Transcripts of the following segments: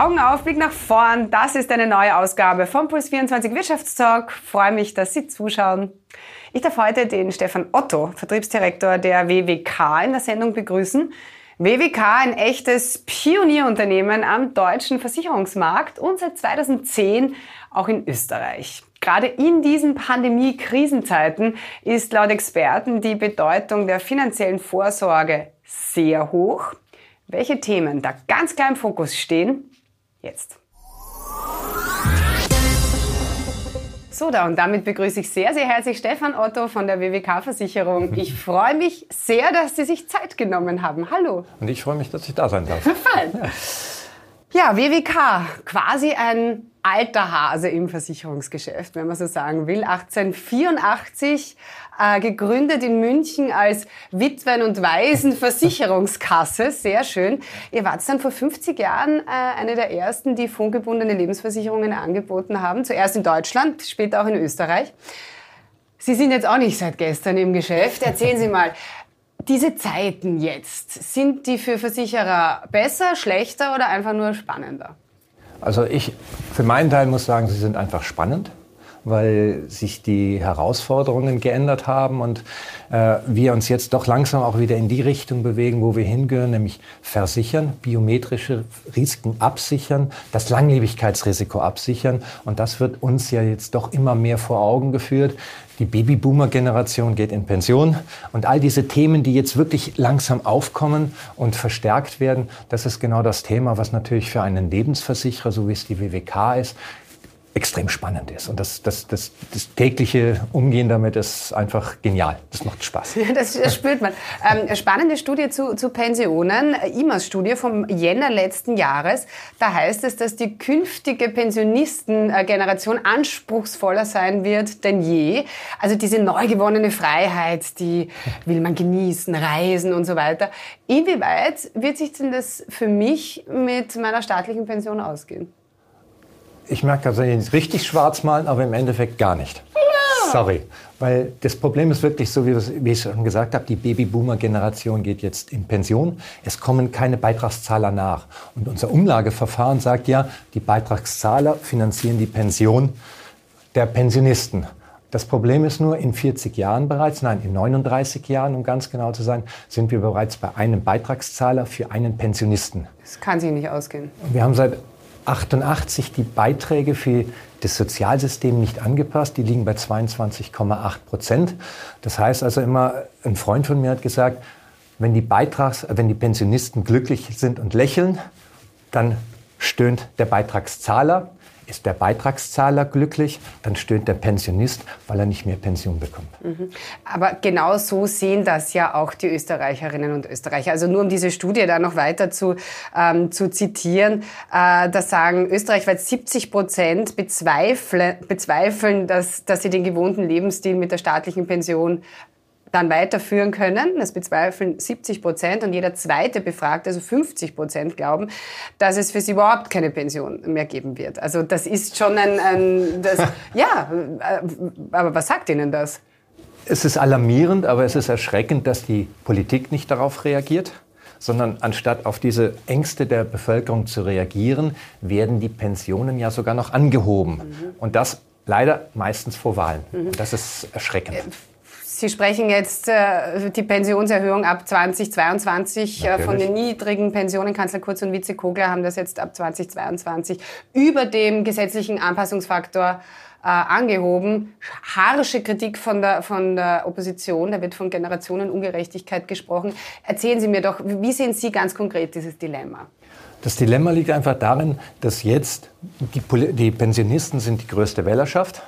Augen auf, Blick nach vorn. Das ist eine neue Ausgabe vom Puls 24 Wirtschaftstalk. Freue mich, dass Sie zuschauen. Ich darf heute den Stefan Otto, Vertriebsdirektor der WWK, in der Sendung begrüßen. WWK, ein echtes Pionierunternehmen am deutschen Versicherungsmarkt und seit 2010 auch in Österreich. Gerade in diesen Pandemie-Krisenzeiten ist laut Experten die Bedeutung der finanziellen Vorsorge sehr hoch. Welche Themen da ganz klar im Fokus stehen, jetzt. So, da und damit begrüße ich sehr, sehr herzlich Stefan Otto von der WWK-Versicherung. Ich freue mich sehr, dass Sie sich Zeit genommen haben. Hallo. Und ich freue mich, dass ich da sein darf. Fein. Ja, WWK, quasi ein alter Hase im Versicherungsgeschäft, wenn man so sagen will. 1884 äh, gegründet in München als Witwen- und Waisenversicherungskasse. Sehr schön. Ihr wart dann vor 50 Jahren äh, eine der ersten, die fondgebundene Lebensversicherungen angeboten haben. Zuerst in Deutschland, später auch in Österreich. Sie sind jetzt auch nicht seit gestern im Geschäft. Erzählen Sie mal, diese Zeiten jetzt, sind die für Versicherer besser, schlechter oder einfach nur spannender? Also ich für meinen Teil muss sagen, sie sind einfach spannend weil sich die Herausforderungen geändert haben und äh, wir uns jetzt doch langsam auch wieder in die Richtung bewegen, wo wir hingehören, nämlich versichern, biometrische Risiken absichern, das Langlebigkeitsrisiko absichern. Und das wird uns ja jetzt doch immer mehr vor Augen geführt. Die Babyboomer-Generation geht in Pension und all diese Themen, die jetzt wirklich langsam aufkommen und verstärkt werden, das ist genau das Thema, was natürlich für einen Lebensversicherer, so wie es die WWK ist, extrem spannend ist. Und das, das, das, das tägliche Umgehen damit ist einfach genial. Das macht Spaß. Das, das spürt man. Ähm, spannende Studie zu, zu Pensionen, IMAS-Studie vom Jänner letzten Jahres. Da heißt es, dass die künftige Pensionistengeneration anspruchsvoller sein wird denn je. Also diese neu gewonnene Freiheit, die will man genießen, reisen und so weiter. Inwieweit wird sich denn das für mich mit meiner staatlichen Pension ausgehen? Ich merke, dass Sie richtig schwarz malen, aber im Endeffekt gar nicht. Sorry. Weil das Problem ist wirklich so, wie, wie ich schon gesagt habe, die Babyboomer-Generation geht jetzt in Pension. Es kommen keine Beitragszahler nach. Und unser Umlageverfahren sagt ja, die Beitragszahler finanzieren die Pension der Pensionisten. Das Problem ist nur, in 40 Jahren bereits, nein, in 39 Jahren, um ganz genau zu sein, sind wir bereits bei einem Beitragszahler für einen Pensionisten. Das kann sich nicht ausgehen. Wir haben seit 88 die Beiträge für das Sozialsystem nicht angepasst. Die liegen bei 22,8 Prozent. Das heißt also immer, ein Freund von mir hat gesagt, wenn die, Beitrags-, wenn die Pensionisten glücklich sind und lächeln, dann stöhnt der Beitragszahler. Ist der Beitragszahler glücklich, dann stöhnt der Pensionist, weil er nicht mehr Pension bekommt. Mhm. Aber genau so sehen das ja auch die Österreicherinnen und Österreicher. Also nur um diese Studie da noch weiter zu, ähm, zu zitieren, äh, da sagen österreichweit 70 Prozent bezweifeln, dass, dass sie den gewohnten Lebensstil mit der staatlichen Pension dann weiterführen können. Das bezweifeln 70 Prozent und jeder zweite Befragte, also 50 Prozent, glauben, dass es für sie überhaupt keine Pension mehr geben wird. Also das ist schon ein, ein das, ja, äh, aber was sagt Ihnen das? Es ist alarmierend, aber es ist erschreckend, dass die Politik nicht darauf reagiert sondern anstatt auf diese Ängste der Bevölkerung zu reagieren, werden die Pensionen ja sogar noch angehoben. Mhm. Und das leider meistens vor Wahlen. Mhm. Das ist erschreckend. Sie sprechen jetzt äh, die Pensionserhöhung ab 2022 äh, von den niedrigen Pensionen. Kanzler Kurz und Vize Kogler haben das jetzt ab 2022 über dem gesetzlichen Anpassungsfaktor äh, angehoben. Harsche Kritik von der, von der Opposition, da wird von Generationenungerechtigkeit gesprochen. Erzählen Sie mir doch, wie sehen Sie ganz konkret dieses Dilemma? Das Dilemma liegt einfach darin, dass jetzt die, die Pensionisten sind die größte Wählerschaft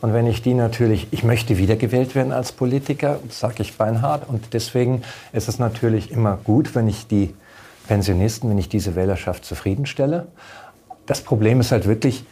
und wenn ich die natürlich, ich möchte wiedergewählt werden als Politiker, sage ich beinhart. Und deswegen ist es natürlich immer gut, wenn ich die Pensionisten, wenn ich diese Wählerschaft zufriedenstelle. Das Problem ist halt wirklich,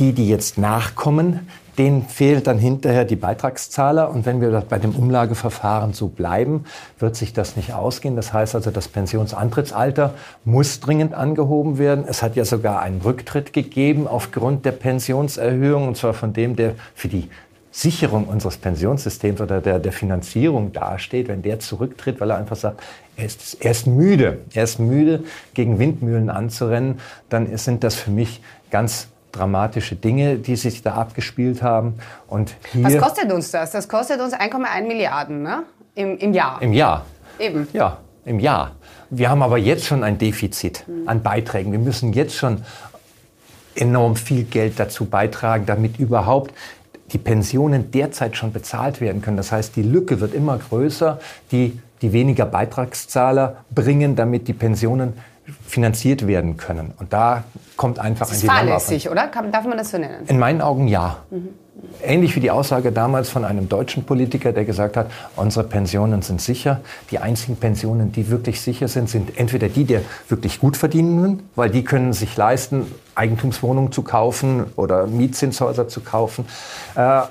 die, die jetzt nachkommen, denen fehlt dann hinterher die Beitragszahler. Und wenn wir bei dem Umlageverfahren so bleiben, wird sich das nicht ausgehen. Das heißt also, das Pensionsantrittsalter muss dringend angehoben werden. Es hat ja sogar einen Rücktritt gegeben aufgrund der Pensionserhöhung, und zwar von dem, der für die Sicherung unseres Pensionssystems oder der, der Finanzierung dasteht, wenn der zurücktritt, weil er einfach sagt, er ist, er ist müde, er ist müde, gegen Windmühlen anzurennen, dann sind das für mich ganz dramatische Dinge, die sich da abgespielt haben. Und hier Was kostet uns das? Das kostet uns 1,1 Milliarden ne? Im, im Jahr. Im Jahr. Eben. Ja, im Jahr. Wir haben aber jetzt schon ein Defizit an Beiträgen. Wir müssen jetzt schon enorm viel Geld dazu beitragen, damit überhaupt die Pensionen derzeit schon bezahlt werden können. Das heißt, die Lücke wird immer größer, die die weniger Beitragszahler bringen, damit die Pensionen finanziert werden können. Und da kommt einfach das ist ein Dilemma. fahrlässig, oder? Darf man das so nennen? In meinen Augen ja. Mhm. Ähnlich wie die Aussage damals von einem deutschen Politiker, der gesagt hat, unsere Pensionen sind sicher. Die einzigen Pensionen, die wirklich sicher sind, sind entweder die der wirklich gut verdienenden, weil die können sich leisten, Eigentumswohnungen zu kaufen oder Mietzinshäuser zu kaufen. Äh,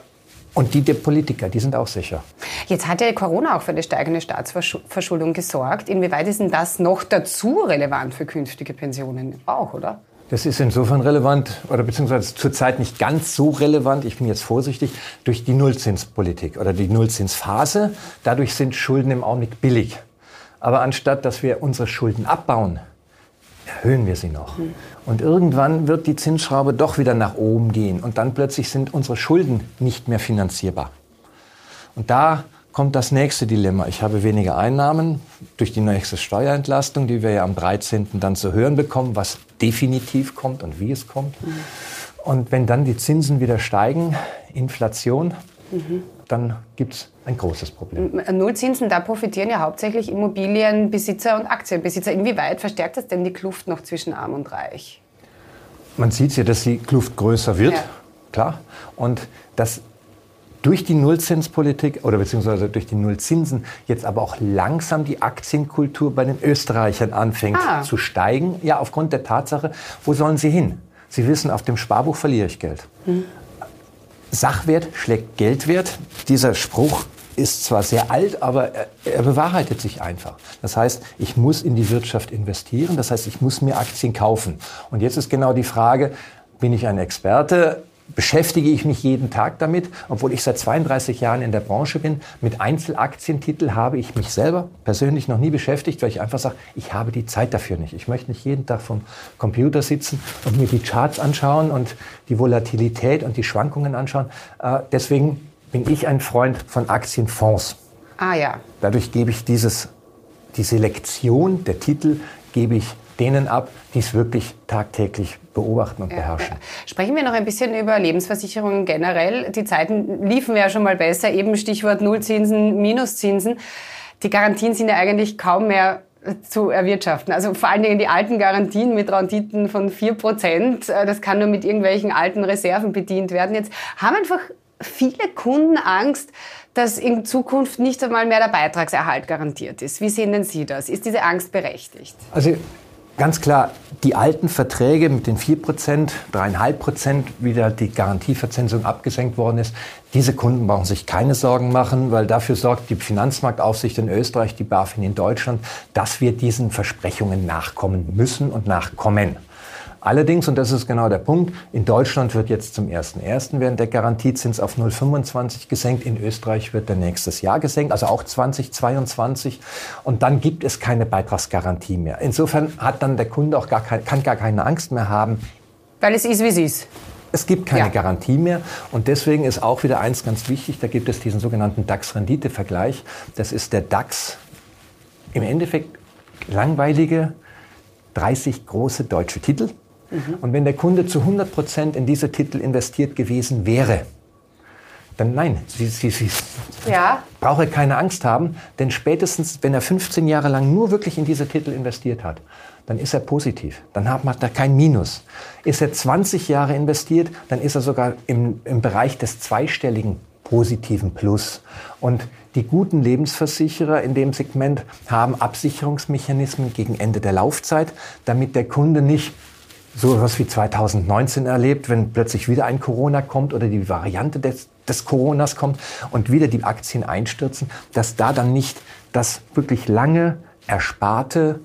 und die der Politiker, die sind auch sicher. Jetzt hat ja Corona auch für eine steigende Staatsverschuldung gesorgt. Inwieweit ist denn das noch dazu relevant für künftige Pensionen auch, oder? Das ist insofern relevant oder beziehungsweise zurzeit nicht ganz so relevant, ich bin jetzt vorsichtig, durch die Nullzinspolitik oder die Nullzinsphase. Dadurch sind Schulden im Augenblick billig. Aber anstatt dass wir unsere Schulden abbauen, erhöhen wir sie noch. Und irgendwann wird die Zinsschraube doch wieder nach oben gehen und dann plötzlich sind unsere Schulden nicht mehr finanzierbar. Und da kommt das nächste Dilemma. Ich habe weniger Einnahmen durch die nächste Steuerentlastung, die wir ja am 13. dann zu hören bekommen, was definitiv kommt und wie es kommt. Mhm. Und wenn dann die Zinsen wieder steigen, Inflation, mhm. Dann gibt es ein großes Problem. Nullzinsen, da profitieren ja hauptsächlich Immobilienbesitzer und Aktienbesitzer. Inwieweit verstärkt das denn die Kluft noch zwischen Arm und Reich? Man sieht ja, dass die Kluft größer wird, ja. klar. Und dass durch die Nullzinspolitik oder beziehungsweise durch die Nullzinsen jetzt aber auch langsam die Aktienkultur bei den Österreichern anfängt ah. zu steigen. Ja, aufgrund der Tatsache, wo sollen sie hin? Sie wissen, auf dem Sparbuch verliere ich Geld. Hm. Sachwert schlägt Geldwert. Dieser Spruch ist zwar sehr alt, aber er, bewahrheitet sich einfach. Das heißt, ich muss in die Wirtschaft investieren. Das heißt, ich muss mir Aktien kaufen. Und jetzt ist genau die Frage, bin ich ein Experte? Beschäftige ich mich jeden Tag damit, obwohl ich seit 32 Jahren in der Branche bin. Mit Einzelaktientitel habe ich mich selber persönlich noch nie beschäftigt, weil ich einfach sage, ich habe die Zeit dafür nicht. Ich möchte nicht jeden Tag vom Computer sitzen und mir die Charts anschauen und die Volatilität und die Schwankungen anschauen. Äh, deswegen bin ich ein Freund von Aktienfonds. Ah ja. Dadurch gebe ich dieses, die Selektion der Titel gebe ich denen ab, die es wirklich tagtäglich beobachten und ja, beherrschen. Ja. Sprechen wir noch ein bisschen über Lebensversicherungen generell. Die Zeiten liefen ja schon mal besser, eben Stichwort Nullzinsen, Minuszinsen. Die Garantien sind ja eigentlich kaum mehr zu erwirtschaften. Also vor allen Dingen die alten Garantien mit Renditen von 4%, äh, das kann nur mit irgendwelchen alten Reserven bedient werden. Jetzt haben einfach viele Kunden Angst, dass in Zukunft nicht einmal mehr der Beitragserhalt garantiert ist. Wie sehen denn Sie das? Ist diese Angst berechtigt? Also Ganz klar, die alten Verträge mit den 4%, 3,5%, wie da die Garantieverzinsung abgesenkt worden ist, diese Kunden brauchen sich keine Sorgen machen, weil dafür sorgt die Finanzmarktaufsicht in Österreich, die BaFin in Deutschland, dass wir diesen Versprechungen nachkommen müssen und nachkommen. Allerdings, und das ist genau der Punkt, in Deutschland wird jetzt zum 1.1. während der Garantiezins auf 0,25 gesenkt. In Österreich wird der nächstes Jahr gesenkt, also auch 2022. Und dann gibt es keine Beitragsgarantie mehr. Insofern hat dann der Kunde auch gar kein, kann gar keine Angst mehr haben. Weil es ist, wie es ist. Es gibt keine ja. Garantie mehr und deswegen ist auch wieder eins ganz wichtig, da gibt es diesen sogenannten DAX-Rendite-Vergleich. Das ist der DAX im Endeffekt langweilige 30 große deutsche Titel Mhm. Und wenn der Kunde zu 100 Prozent in diese Titel investiert gewesen wäre, dann nein, sie, sie, sie ja. brauche keine Angst haben, denn spätestens, wenn er 15 Jahre lang nur wirklich in diese Titel investiert hat, dann ist er positiv. Dann hat man da kein Minus. Ist er 20 Jahre investiert, dann ist er sogar im, im Bereich des zweistelligen positiven Plus. Und die guten Lebensversicherer in dem Segment haben Absicherungsmechanismen gegen Ende der Laufzeit, damit der Kunde nicht so etwas wie 2019 erlebt, wenn plötzlich wieder ein Corona kommt oder die Variante des, des Coronas kommt und wieder die Aktien einstürzen, dass da dann nicht das wirklich lange ersparte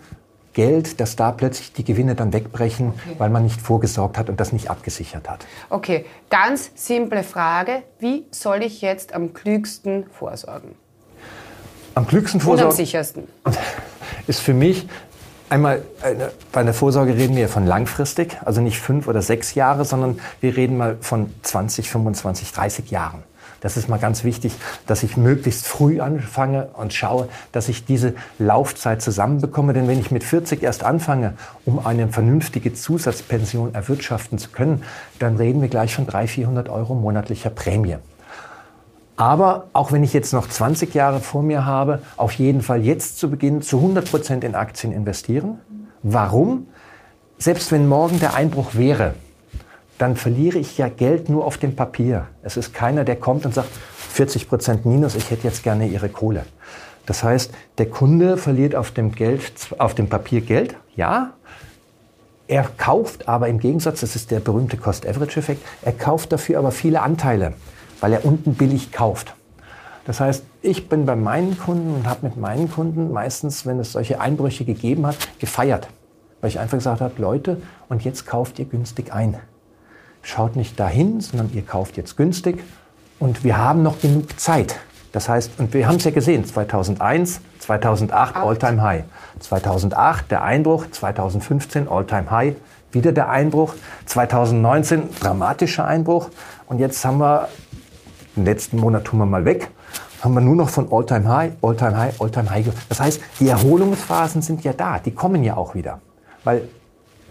Geld, dass da plötzlich die Gewinne dann wegbrechen, okay. weil man nicht vorgesorgt hat und das nicht abgesichert hat. Okay, ganz simple Frage. Wie soll ich jetzt am klügsten vorsorgen? Am klügsten vorsorgen? Und am sichersten. Ist für mich einmal, eine, bei einer Vorsorge reden wir von langfristig, also nicht fünf oder sechs Jahre, sondern wir reden mal von 20, 25, 30 Jahren. Das ist mal ganz wichtig, dass ich möglichst früh anfange und schaue, dass ich diese Laufzeit zusammenbekomme. Denn wenn ich mit 40 erst anfange, um eine vernünftige Zusatzpension erwirtschaften zu können, dann reden wir gleich von 300, 400 Euro monatlicher Prämie. Aber auch wenn ich jetzt noch 20 Jahre vor mir habe, auf jeden Fall jetzt zu Beginn zu 100 Prozent in Aktien investieren. Warum? Selbst wenn morgen der Einbruch wäre, dann verliere ich ja Geld nur auf dem Papier. Es ist keiner, der kommt und sagt, 40 Prozent Minus, ich hätte jetzt gerne Ihre Kohle. Das heißt, der Kunde verliert auf dem, Geld, auf dem Papier Geld, ja. Er kauft aber im Gegensatz, das ist der berühmte Cost-Average-Effekt, er kauft dafür aber viele Anteile, weil er unten billig kauft. Das heißt, ich bin bei meinen Kunden und habe mit meinen Kunden meistens, wenn es solche Einbrüche gegeben hat, gefeiert. Weil ich einfach gesagt habe, Leute, und jetzt kauft ihr günstig ein. Schaut nicht dahin, sondern ihr kauft jetzt günstig. Und wir haben noch genug Zeit. Das heißt, und wir haben es ja gesehen, 2001, 2008 All-Time High, 2008 der Einbruch, 2015 All-Time High, wieder der Einbruch, 2019 dramatischer Einbruch. Und jetzt haben wir, den letzten Monat tun wir mal weg, haben wir nur noch von All-Time High, All-Time High, All-Time High. Das heißt, die Erholungsphasen sind ja da, die kommen ja auch wieder. Weil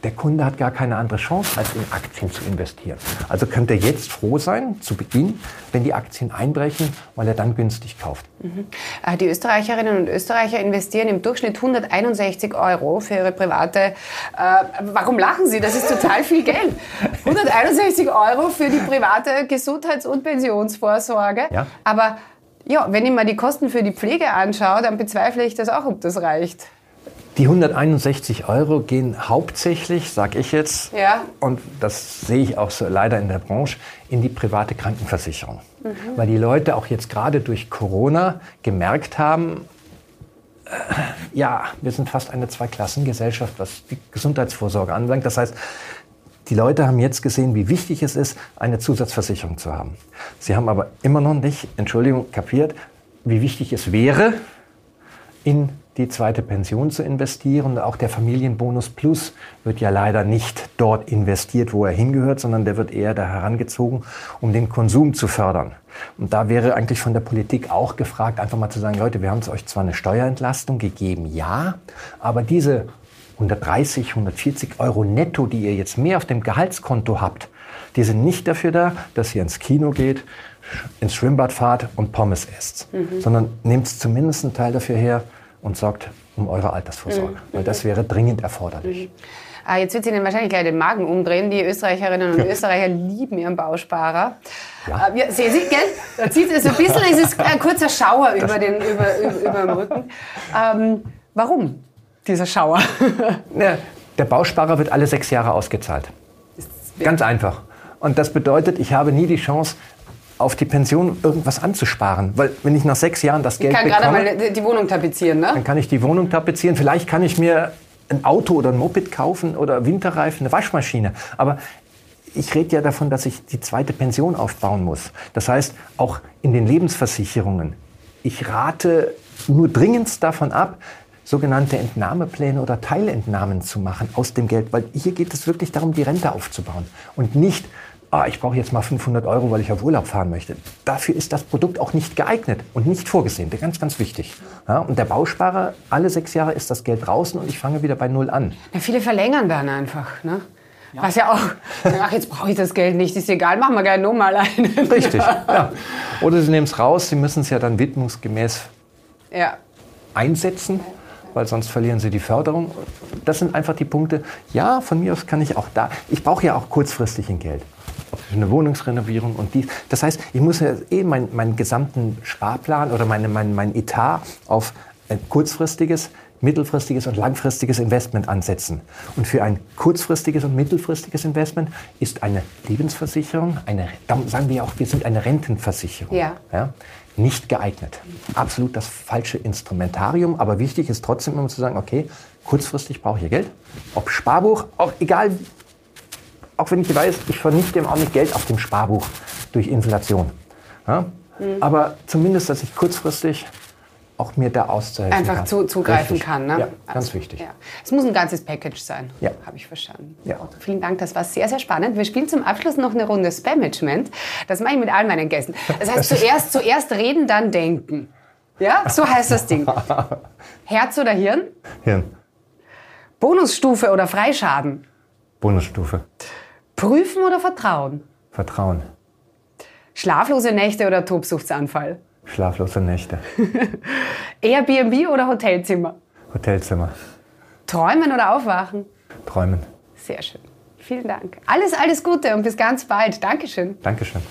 der Kunde hat gar keine andere Chance, als in Aktien zu investieren. Also könnte er jetzt froh sein, zu Beginn, wenn die Aktien einbrechen, weil er dann günstig kauft. Mhm. Äh, die Österreicherinnen und Österreicher investieren im Durchschnitt 161 Euro für ihre private. Äh, warum lachen Sie? Das ist total viel Geld. 161 Euro für die private Gesundheits- und Pensionsvorsorge. Ja. Aber ja, wenn ich mir die Kosten für die Pflege anschaue, dann bezweifle ich das auch, ob das reicht. Die 161 Euro gehen hauptsächlich, sage ich jetzt, ja. und das sehe ich auch so leider in der Branche, in die private Krankenversicherung. Mhm. Weil die Leute auch jetzt gerade durch Corona gemerkt haben, äh, ja, wir sind fast eine Zweiklassengesellschaft, was die Gesundheitsvorsorge anbelangt. Das heißt, die Leute haben jetzt gesehen, wie wichtig es ist, eine Zusatzversicherung zu haben. Sie haben aber immer noch nicht, Entschuldigung, kapiert, wie wichtig es wäre, in die zweite Pension zu investieren. Auch der Familienbonus Plus wird ja leider nicht dort investiert, wo er hingehört, sondern der wird eher da herangezogen, um den Konsum zu fördern. Und da wäre eigentlich von der Politik auch gefragt, einfach mal zu sagen, Leute, wir haben es euch zwar eine Steuerentlastung gegeben, ja, aber diese 130, 140 Euro netto, die ihr jetzt mehr auf dem Gehaltskonto habt, die sind nicht dafür da, dass ihr ins Kino geht, ins Schwimmbad fahrt und Pommes esst, mhm. sondern nehmt zumindest einen Teil dafür her, und sorgt um eure Altersvorsorge. Mhm. Weil das wäre dringend erforderlich. Mhm. Ah, jetzt wird sie Ihnen wahrscheinlich gleich den Magen umdrehen. Die Österreicherinnen und Österreicher lieben ihren Bausparer. Ja. Äh, sehen Sie, gell? Da zieht es ein bisschen, es ist ein kurzer Schauer über, den, über, über, über den Rücken. Ähm, warum dieser Schauer? Ja, der Bausparer wird alle sechs Jahre ausgezahlt. Ganz einfach. Und das bedeutet, ich habe nie die Chance, auf die Pension irgendwas anzusparen. Weil wenn ich nach sechs Jahren das Geld bekomme... Ich kann gerade mal die Wohnung tapezieren, ne? Dann kann ich die Wohnung tapezieren. Vielleicht kann ich mir ein Auto oder ein Moped kaufen oder Winterreifen, eine Waschmaschine. Aber ich rede ja davon, dass ich die zweite Pension aufbauen muss. Das heißt, auch in den Lebensversicherungen. Ich rate nur dringendst davon ab, sogenannte Entnahmepläne oder Teilentnahmen zu machen aus dem Geld, weil hier geht es wirklich darum, die Rente aufzubauen und nicht ah, ich brauche jetzt mal 500 Euro, weil ich auf Urlaub fahren möchte. Dafür ist das Produkt auch nicht geeignet und nicht vorgesehen. Ganz, ganz wichtig. Ja, und der Bausparer, alle sechs Jahre ist das Geld draußen und ich fange wieder bei Null an. Ja, viele verlängern dann einfach. Ne? Ja. Was ja auch, ach, jetzt brauche ich das Geld nicht, ist egal, machen wir gerne nochmal einen. Richtig, ja. Oder Sie nehmen es raus, Sie müssen es ja dann widmungsgemäß ja. einsetzen weil sonst verlieren sie die Förderung. Das sind einfach die Punkte. Ja, von mir aus kann ich auch da. Ich brauche ja auch kurzfristig ein Geld. Eine Wohnungsrenovierung und dies. Das heißt, ich muss ja eh meinen mein gesamten Sparplan oder meine, mein, mein Etat auf ein kurzfristiges, mittelfristiges und langfristiges Investment ansetzen. Und für ein kurzfristiges und mittelfristiges Investment ist eine Lebensversicherung, eine, sagen wir auch, wir sind eine Rentenversicherung. Ja. ja nicht geeignet. Absolut das falsche Instrumentarium, aber wichtig ist trotzdem immer zu sagen, okay, kurzfristig brauche ich Geld. Ob Sparbuch, auch egal, auch wenn ich weiß, ich vernichte im Augenblick Geld auf dem Sparbuch durch Inflation. Ja? Mhm. Aber zumindest, dass ich kurzfristig auch mir da auszuhelfen Einfach kann. zu, zugreifen Richtig. kann. Ne? Ja, ganz also, wichtig. Ja. Es muss ein ganzes Package sein, ja. habe ich verstanden. Ja. Vielen Dank, das war sehr, sehr spannend. Wir spielen zum Abschluss noch eine Runde Spam-Management. Das mache ich mit all meinen Gästen. Das heißt, zuerst, zuerst reden, dann denken. Ja, so heißt das Ding. Herz oder Hirn? Hirn. Bonusstufe oder Freischaden? Bonusstufe. Prüfen oder Vertrauen? Vertrauen. Schlaflose Nächte oder Tobsuchtsanfall? Schlaflose Nächte. Airbnb oder Hotelzimmer? Hotelzimmer. Träumen oder aufwachen? Träumen. Sehr schön. Vielen Dank. Alles, alles Gute und bis ganz bald. Dankeschön. Dankeschön.